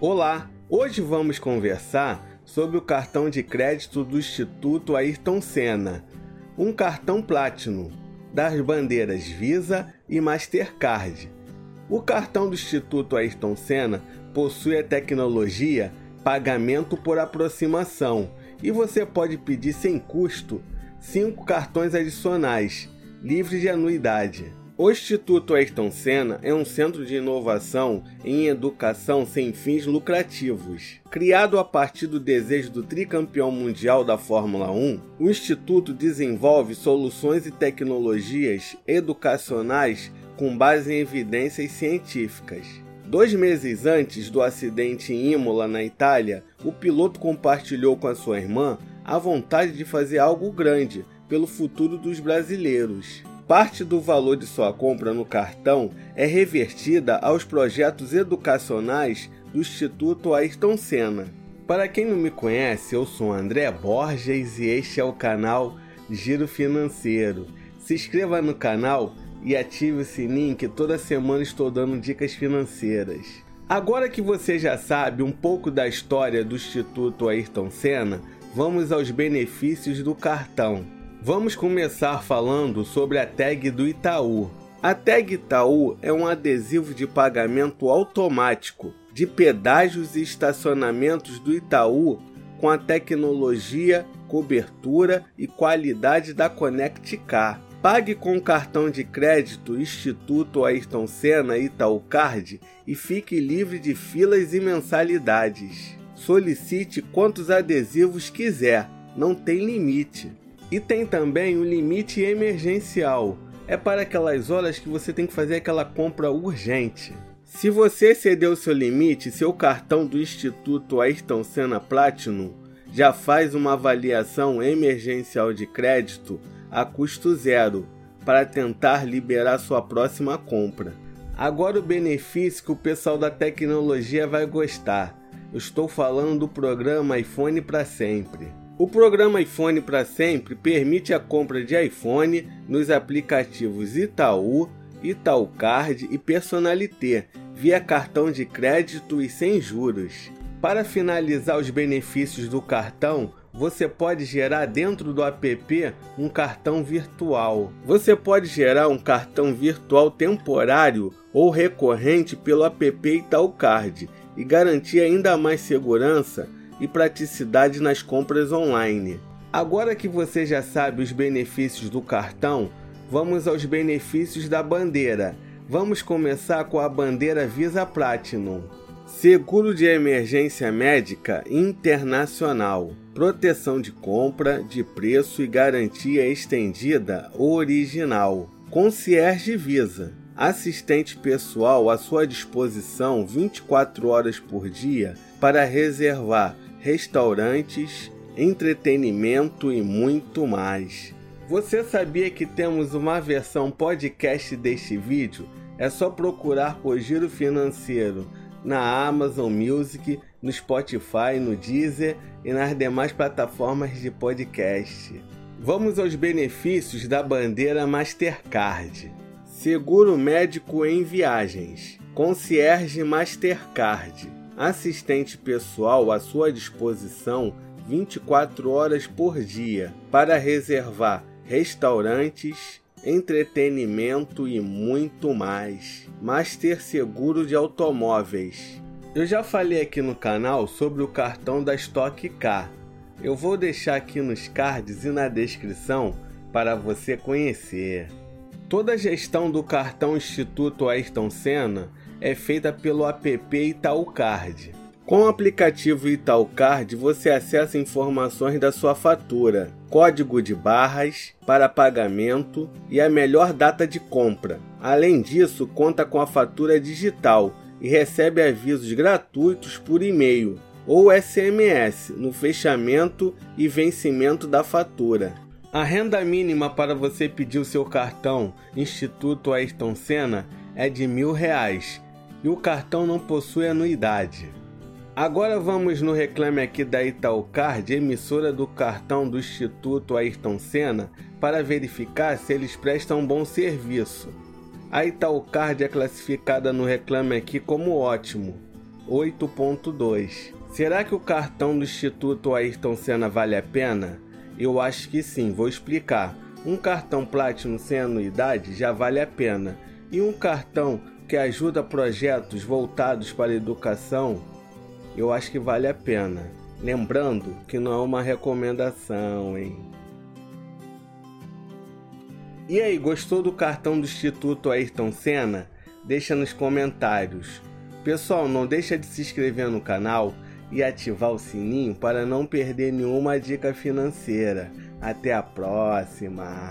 Olá, hoje vamos conversar sobre o cartão de crédito do Instituto Ayrton Senna, um cartão Platinum das bandeiras Visa e Mastercard. O cartão do Instituto Ayrton Senna possui a tecnologia pagamento por aproximação e você pode pedir sem custo cinco cartões adicionais, livres de anuidade. O Instituto Ayrton Senna é um centro de inovação em educação sem fins lucrativos. Criado a partir do desejo do tricampeão mundial da Fórmula 1, o Instituto desenvolve soluções e tecnologias educacionais com base em evidências científicas. Dois meses antes do acidente em Imola, na Itália, o piloto compartilhou com a sua irmã a vontade de fazer algo grande pelo futuro dos brasileiros. Parte do valor de sua compra no cartão é revertida aos projetos educacionais do Instituto Ayrton Senna. Para quem não me conhece, eu sou André Borges e este é o canal Giro Financeiro. Se inscreva no canal e ative o sininho que toda semana estou dando dicas financeiras. Agora que você já sabe um pouco da história do Instituto Ayrton Senna, vamos aos benefícios do cartão. Vamos começar falando sobre a tag do Itaú. A tag Itaú é um adesivo de pagamento automático de pedágios e estacionamentos do Itaú com a tecnologia, cobertura e qualidade da Connect Car. Pague com cartão de crédito Instituto Ayrton Senna Itaú Card e fique livre de filas e mensalidades. Solicite quantos adesivos quiser, não tem limite. E tem também o limite emergencial. É para aquelas horas que você tem que fazer aquela compra urgente. Se você exceder o seu limite, seu cartão do Instituto Ayrton Senna Platinum já faz uma avaliação emergencial de crédito a custo zero para tentar liberar sua próxima compra. Agora o benefício que o pessoal da tecnologia vai gostar. Eu estou falando do programa iPhone para sempre. O programa iPhone para sempre permite a compra de iPhone nos aplicativos Itaú, Itaú Card e Personalité via cartão de crédito e sem juros. Para finalizar os benefícios do cartão, você pode gerar dentro do app um cartão virtual. Você pode gerar um cartão virtual temporário ou recorrente pelo app Itaú Card e garantir ainda mais segurança e praticidade nas compras online. Agora que você já sabe os benefícios do cartão, vamos aos benefícios da bandeira. Vamos começar com a bandeira Visa Platinum. Seguro de emergência médica internacional. Proteção de compra, de preço e garantia estendida original. Concierge Visa. Assistente pessoal à sua disposição 24 horas por dia para reservar restaurantes, entretenimento e muito mais. Você sabia que temos uma versão podcast deste vídeo? É só procurar por Giro Financeiro na Amazon Music, no Spotify, no Deezer e nas demais plataformas de podcast. Vamos aos benefícios da bandeira Mastercard. Seguro médico em viagens. Concierge Mastercard assistente pessoal à sua disposição 24 horas por dia para reservar restaurantes, entretenimento e muito mais. Master Seguro de Automóveis. Eu já falei aqui no canal sobre o cartão da Stock Car. Eu vou deixar aqui nos cards e na descrição para você conhecer. Toda a gestão do cartão Instituto Ayrton Senna é feita pelo app Itaúcard. Com o aplicativo Itaúcard, você acessa informações da sua fatura, código de barras para pagamento e a melhor data de compra. Além disso, conta com a fatura digital e recebe avisos gratuitos por e-mail ou SMS no fechamento e vencimento da fatura. A renda mínima para você pedir o seu cartão Instituto Ayrton Senna é de mil reais e o cartão não possui anuidade. Agora vamos no reclame aqui da Itaúcard, emissora do cartão do Instituto Ayrton Senna, para verificar se eles prestam bom serviço. A Itaúcard é classificada no reclame aqui como ótimo. 8.2. Será que o cartão do Instituto Ayrton Senna vale a pena? Eu acho que sim, vou explicar. Um cartão Platinum sem anuidade já vale a pena, e um cartão que ajuda projetos voltados para a educação, eu acho que vale a pena. Lembrando que não é uma recomendação, hein? E aí, gostou do cartão do Instituto Ayrton Senna? Deixa nos comentários. Pessoal, não deixa de se inscrever no canal e ativar o sininho para não perder nenhuma dica financeira. Até a próxima!